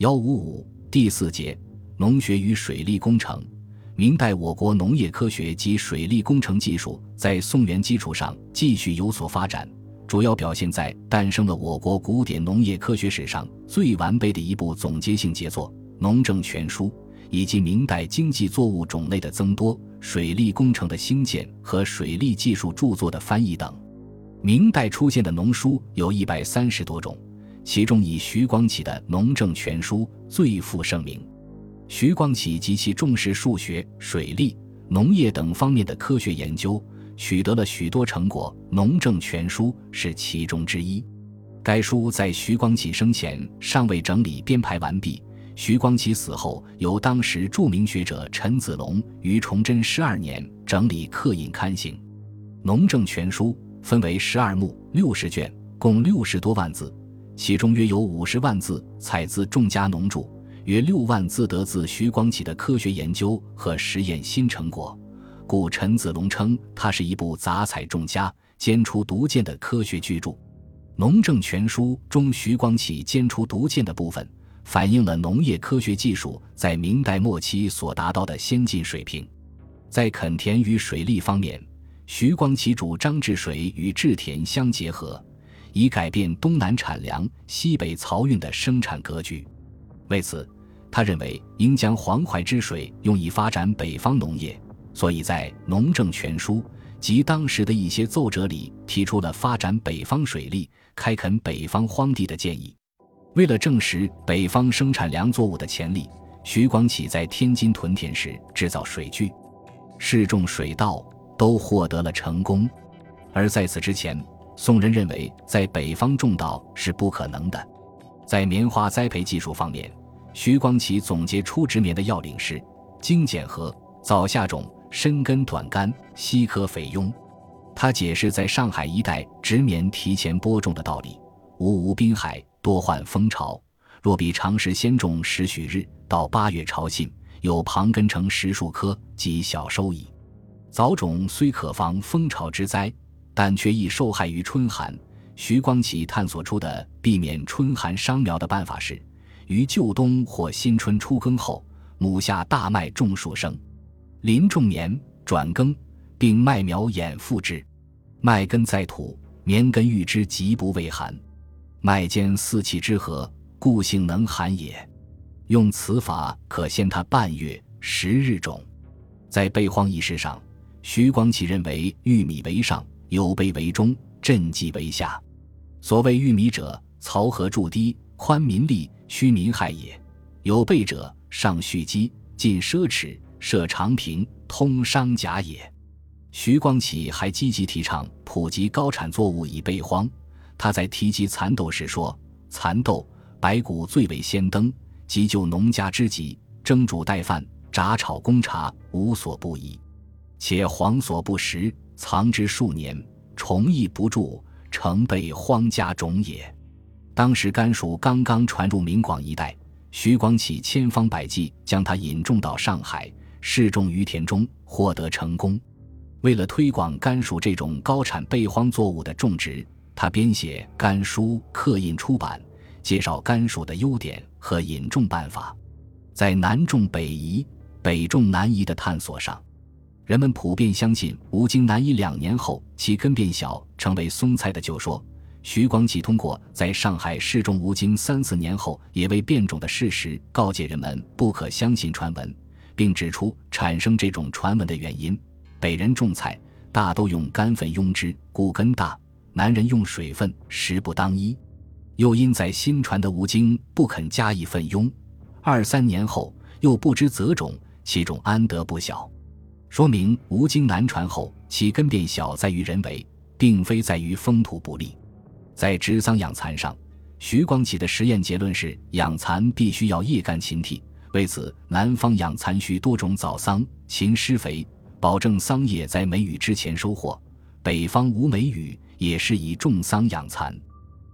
幺五五第四节农学与水利工程。明代我国农业科学及水利工程技术在宋元基础上继续有所发展，主要表现在诞生了我国古典农业科学史上最完备的一部总结性杰作《农政全书》，以及明代经济作物种类的增多、水利工程的兴建和水利技术著作的翻译等。明代出现的农书有一百三十多种。其中以徐光启的《农政全书》最负盛名。徐光启极其重视数学、水利、农业等方面的科学研究，取得了许多成果，《农政全书》是其中之一。该书在徐光启生前尚未整理编排完毕，徐光启死后，由当时著名学者陈子龙于崇祯十二年整理刻印刊行。《农政全书》分为十二目、六十卷，共六十多万字。其中约有五十万字采自众家农著，约六万字得自徐光启的科学研究和实验新成果，故陈子龙称它是一部杂采众家、兼出独见的科学巨著。《农政全书》中徐光启兼出独见的部分，反映了农业科学技术在明代末期所达到的先进水平。在垦田与水利方面，徐光启主张治水与治田相结合。以改变东南产粮、西北漕运的生产格局。为此，他认为应将黄淮之水用以发展北方农业，所以在《农政全书》及当时的一些奏折里提出了发展北方水利、开垦北方荒地的建议。为了证实北方生产粮作物的潜力，徐光启在天津屯田时制造水具、试种水稻，都获得了成功。而在此之前，宋人认为，在北方种稻是不可能的。在棉花栽培技术方面，徐光启总结出植棉的要领是：精简禾，早下种，深根短干，稀科肥庸。他解释在上海一带植棉提前播种的道理：无无滨海，多患风潮。若比常时先种十许日，到八月潮信，有旁根成十数棵，即小收矣。早种虽可防风潮之灾。但却易受害于春寒。徐光启探索出的避免春寒伤苗的办法是：于旧冬或新春初耕后，亩下大麦种数生，临种棉转耕，并麦苗掩覆之。麦根在土，棉根遇之极不畏寒。麦间四气之和，故性能寒也。用此法可先它半月十日种。在备荒一事上，徐光启认为玉米为上。有备为中，赈济为下。所谓玉米者，漕河筑堤，宽民利，虚民害也；有备者，上蓄积，尽奢侈，设长平，通商贾也。徐光启还积极提倡普及高产作物以备荒。他在提及蚕豆时说：“蚕豆、白谷最为先登，急救农家之急，蒸煮待饭，炸炒供茶，无所不宜。且黄所不食。”藏之数年，虫亦不蛀，成备荒家种也。当时甘薯刚刚传入明广一带，徐光启千方百计将它引种到上海，试种于田中，获得成功。为了推广甘薯这种高产备荒作物的种植，他编写甘书，刻印出版，介绍甘薯的优点和引种办法。在南种北移、北种南移的探索上。人们普遍相信吴京难以两年后其根变小，成为松菜的旧说。徐光启通过在上海试种吴京三四年后也未变种的事实，告诫人们不可相信传闻，并指出产生这种传闻的原因：北人种菜大都用干粉拥之，故根大；南人用水分，实不当一。又因在新传的吴京不肯加以分拥，二三年后又不知择种，其种安得不小？说明吴京南传后，其根变小在于人为，并非在于风土不利。在植桑养蚕上，徐光启的实验结论是：养蚕必须要叶干勤替。为此，南方养蚕需多种早桑，勤施肥，保证桑叶在梅雨之前收获；北方无梅雨，也是以种桑养蚕。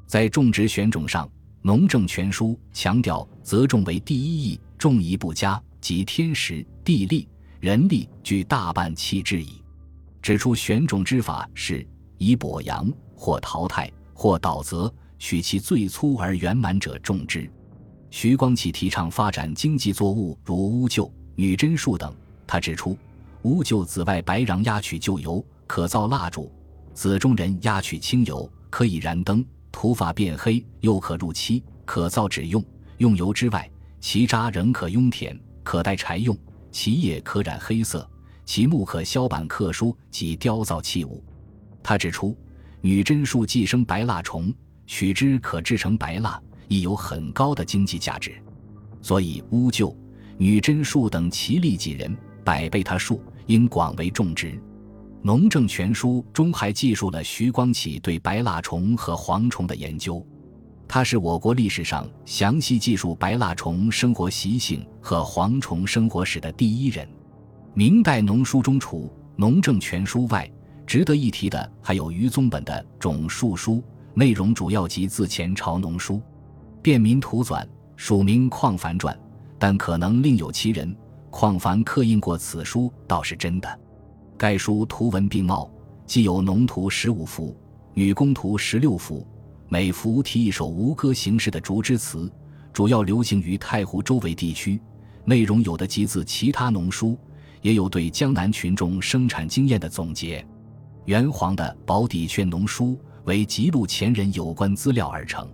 在种植选种上，《农政全书》强调择种为第一义，种宜不佳，即天时地利。人力具大半弃之矣。指出选种之法是以播阳或淘汰或倒泽，取其最粗而圆满者种之。徐光启提倡发展经济作物，如乌桕、女贞树等。他指出，乌桕紫外白瓤压取旧油，可造蜡烛；紫中人压取清油，可以燃灯。涂发变黑，又可入漆，可造纸用。用油之外，其渣仍可用田，可代柴用。其叶可染黑色，其木可削板刻书及雕造器物。他指出，女贞树寄生白蜡虫，取之可制成白蜡，亦有很高的经济价值。所以乌桕、女贞树等其利几人，百倍他树，应广为种植。《农政全书》中还记述了徐光启对白蜡虫和蝗虫的研究。他是我国历史上详细记述白蜡虫生活习性和蝗虫生活史的第一人。明代农书中除《农政全书》外，值得一提的还有余宗本的《种树书》，内容主要集自前朝农书。《便民图纂》署名况凡传，但可能另有其人。况凡刻印过此书，倒是真的。该书图文并茂，既有农图十五幅，女工图十六幅。每幅题一首吴歌形式的竹枝词，主要流行于太湖周围地区。内容有的集自其他农书，也有对江南群众生产经验的总结。元皇的《宝坻劝农书》为记录前人有关资料而成。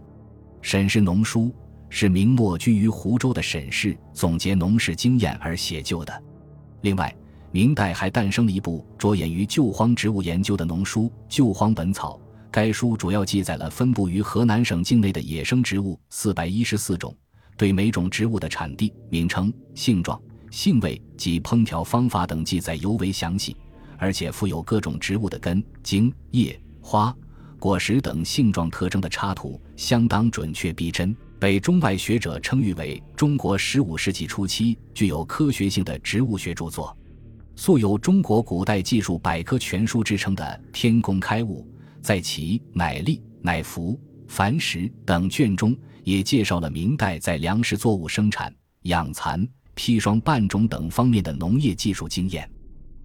沈氏农书是明末居于湖州的沈氏总结农事经验而写就的。另外，明代还诞生了一部着眼于救荒植物研究的农书《救荒本草》。该书主要记载了分布于河南省境内的野生植物四百一十四种，对每种植物的产地、名称、性状、性味及烹调方法等记载尤为详细，而且附有各种植物的根、茎、叶、花、果实等性状特征的插图，相当准确逼真，被中外学者称誉为中国十五世纪初期具有科学性的植物学著作。素有“中国古代技术百科全书”之称的《天工开物》。在其《乃历》《乃服》《凡石》等卷中，也介绍了明代在粮食作物生产、养蚕、砒霜拌种等方面的农业技术经验。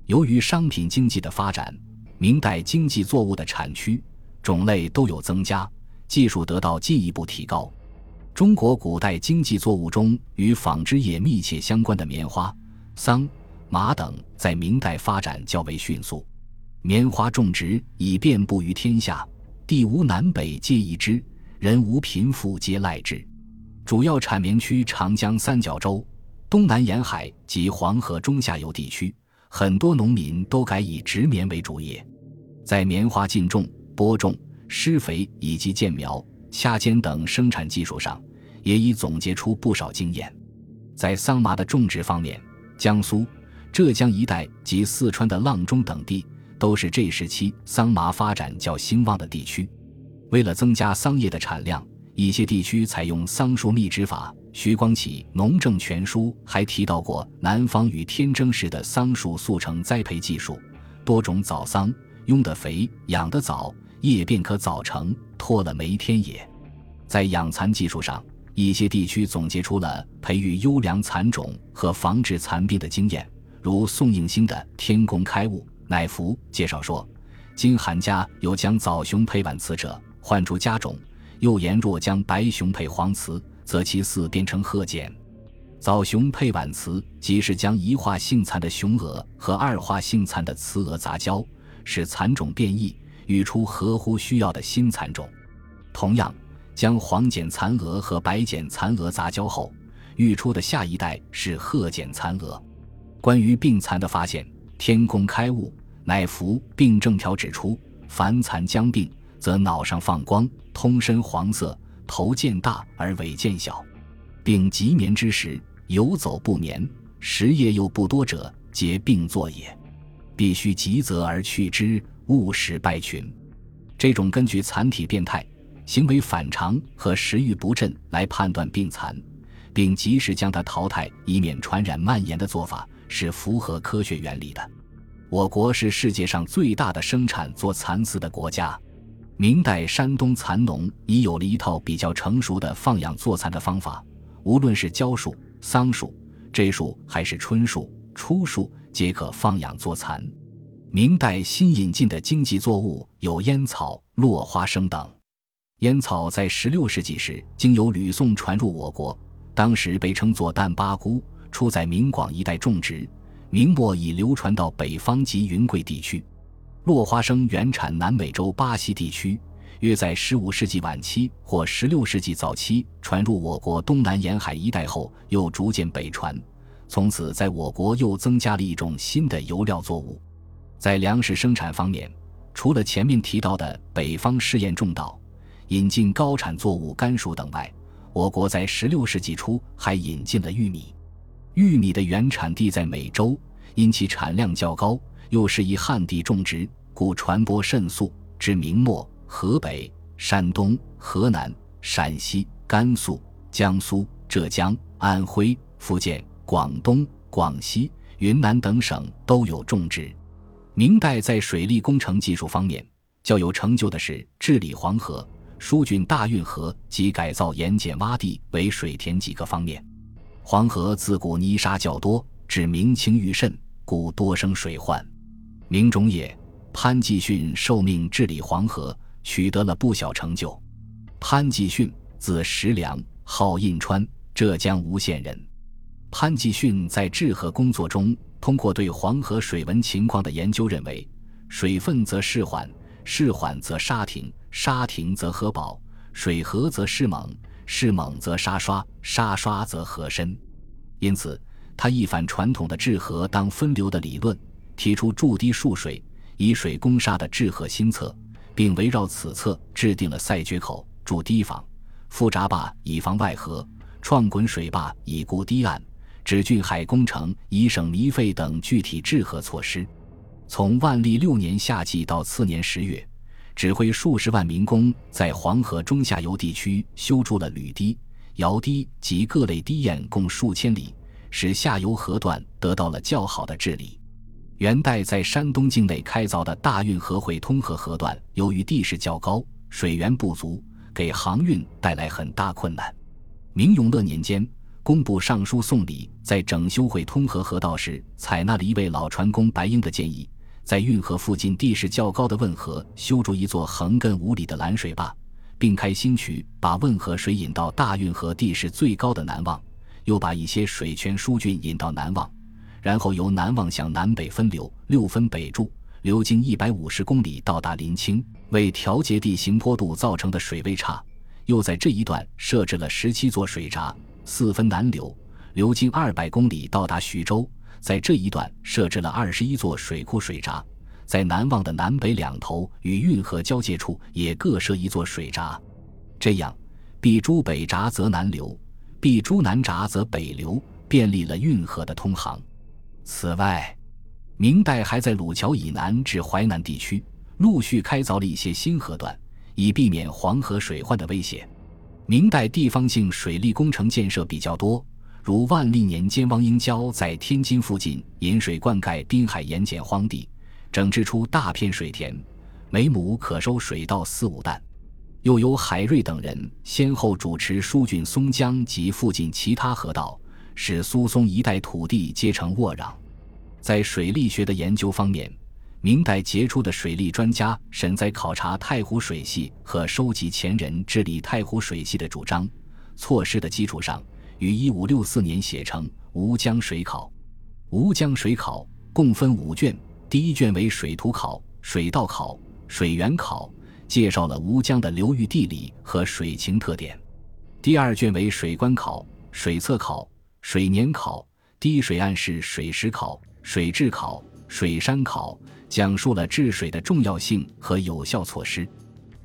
由于商品经济的发展，明代经济作物的产区种类都有增加，技术得到进一步提高。中国古代经济作物中，与纺织业密切相关的棉花、桑、麻等，在明代发展较为迅速。棉花种植已遍布于天下，地无南北皆宜之，人无贫富皆赖之。主要产棉区长江三角洲、东南沿海及黄河中下游地区，很多农民都改以植棉为主业。在棉花浸种、播种、施肥以及建苗、掐尖等生产技术上，也已总结出不少经验。在桑麻的种植方面，江苏、浙江一带及四川的阆中等地。都是这时期桑麻发展较兴旺的地区。为了增加桑叶的产量，一些地区采用桑树密植法。徐光启《农政全书》还提到过南方与天征时的桑树速成栽培技术，多种早桑，用得肥，养得早，叶便可早成，脱了没天也。在养蚕技术上，一些地区总结出了培育优良蚕种和防治蚕病的经验，如宋应星的《天工开物》。乃福介绍说，今韩家有将枣雄配晚雌者，换出家种。又言若将白雄配黄雌，则其嗣变成褐简。枣雄配晚雌，即是将一化性蚕的雄鹅和二化性蚕的雌鹅杂交，使蚕种变异，育出合乎需要的新蚕种。同样，将黄茧蚕蛾和白茧蚕蛾杂交后，育出的下一代是褐茧蚕蛾。关于病蚕的发现。天工开物，乃服病症条指出：凡残将病，则脑上放光，通身黄色，头渐大而尾渐小。病极眠之时，游走不眠，食夜又不多者，皆病作也。必须急则而去之，勿使败群。这种根据残体变态、行为反常和食欲不振来判断病残，并及时将它淘汰，以免传染蔓延的做法。是符合科学原理的。我国是世界上最大的生产做蚕丝的国家。明代山东蚕农已有了一套比较成熟的放养做蚕的方法，无论是蕉树、桑树、柽树还是椿树、初树，皆可放养做蚕。明代新引进的经济作物有烟草、落花生等。烟草在16世纪时经由吕宋传入我国，当时被称作淡巴菇，出在明广一带种植，明末已流传到北方及云贵地区。落花生原产南美洲巴西地区，约在15世纪晚期或16世纪早期传入我国东南沿海一带后，又逐渐北传，从此在我国又增加了一种新的油料作物。在粮食生产方面，除了前面提到的北方试验种稻、引进高产作物甘薯等外，我国在16世纪初还引进了玉米。玉米的原产地在美洲，因其产量较高，又适宜旱地种植，故传播甚速。至明末，河北、山东、河南、陕西、甘肃、江苏、浙江、安徽、福建、广东、广西、云南等省都有种植。明代在水利工程技术方面较有成就的是治理黄河。疏浚大运河及改造盐碱洼地为水田几个方面。黄河自古泥沙较多，至明清愈甚，故多生水患。明中叶，潘季训受命治理黄河，取得了不小成就。潘季训，字石良，号印川，浙江吴县人。潘季训在治河工作中，通过对黄河水文情况的研究，认为水分则事缓，事缓则沙停。沙停则河饱，水涸则势猛，势猛则沙刷，沙刷则河深。因此，他一反传统的治河当分流的理论，提出筑堤束水、以水攻沙的治河新策，并围绕此策制定了塞决口、筑堤防、覆闸坝以防外河、创滚水坝以固堤岸、止浚海工程以省糜费等具体治河措施。从万历六年夏季到次年十月。指挥数十万民工在黄河中下游地区修筑了吕堤、瑶堤及各类堤堰，共数千里，使下游河段得到了较好的治理。元代在山东境内开凿的大运河会通河河段，由于地势较高，水源不足，给航运带来很大困难。明永乐年间，工部尚书宋礼在整修会通河河道时，采纳了一位老船工白英的建议。在运河附近地势较高的汶河修筑一座横亘五里的拦水坝，并开新渠把汶河水引到大运河地势最高的南望，又把一些水泉疏浚引到南望，然后由南望向南北分流，六分北注，流经一百五十公里到达临清。为调节地形坡度造成的水位差，又在这一段设置了十七座水闸，四分南流，流经二百公里到达徐州。在这一段设置了二十一座水库水闸，在南望的南北两头与运河交界处也各设一座水闸，这样，碧珠北闸则南流，碧珠南闸则北流，便利了运河的通航。此外，明代还在鲁桥以南至淮南地区陆续开凿了一些新河段，以避免黄河水患的威胁。明代地方性水利工程建设比较多。如万历年间，汪应交在天津附近引水灌溉滨海盐碱荒地，整治出大片水田，每亩可收水稻四五担。又有海瑞等人先后主持疏浚松江及附近其他河道，使苏松一带土地皆成沃壤。在水利学的研究方面，明代杰出的水利专家沈在考察太湖水系和收集前人治理太湖水系的主张措施的基础上。于一五六四年写成《吴江水考》，《吴江水考》共分五卷，第一卷为水图考、水道考、水源考，介绍了吴江的流域地理和水情特点；第二卷为水官考、水测考、水年考、滴水岸式水时考、水质考、水山考，讲述了治水的重要性和有效措施；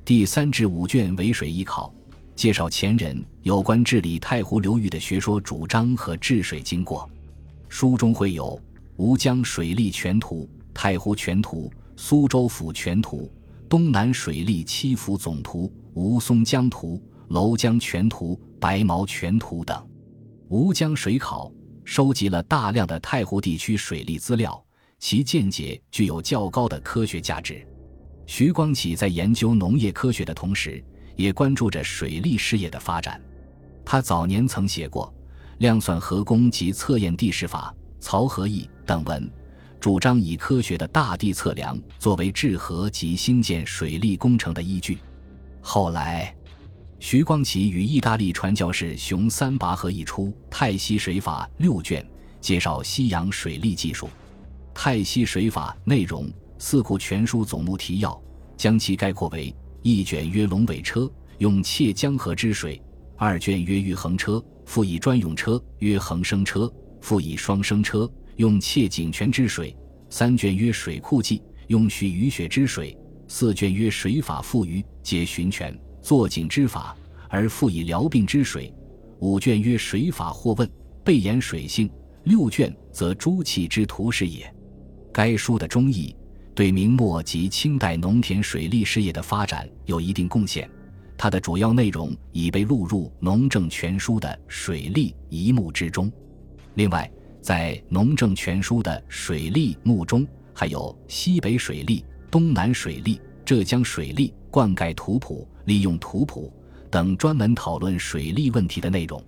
第三至五卷为水艺考。介绍前人有关治理太湖流域的学说主张和治水经过，书中会有《吴江水利全图》《太湖全图》《苏州府全图》《东南水利七府总图》《吴淞江图》《娄江全图》《白毛全图》等。《吴江水考》收集了大量的太湖地区水利资料，其见解具有较高的科学价值。徐光启在研究农业科学的同时。也关注着水利事业的发展。他早年曾写过《量算河工及测验地势法》《曹河义》等文，主张以科学的大地测量作为治河及兴建水利工程的依据。后来，徐光启与意大利传教士熊三拔合译出《泰西水法》六卷，介绍西洋水利技术。《泰西水法》内容，《四库全书》总目提要，将其概括为：一卷曰龙尾车，用切江河之水；二卷曰玉衡车，复以专用车，曰衡生车，复以双生车，用切井泉之水；三卷曰水库记，用蓄雨雪之水；四卷曰水法赋于，皆寻泉作井之法，而复以疗病之水；五卷曰水法或问，备言水性；六卷则诸器之图是也。该书的中译对明末及清代农田水利事业的发展有一定贡献，它的主要内容已被录入《农政全书》的水利一目之中。另外，在《农政全书》的水利目中，还有西北水利、东南水利、浙江水利、灌溉图谱、利用图谱等专门讨论水利问题的内容。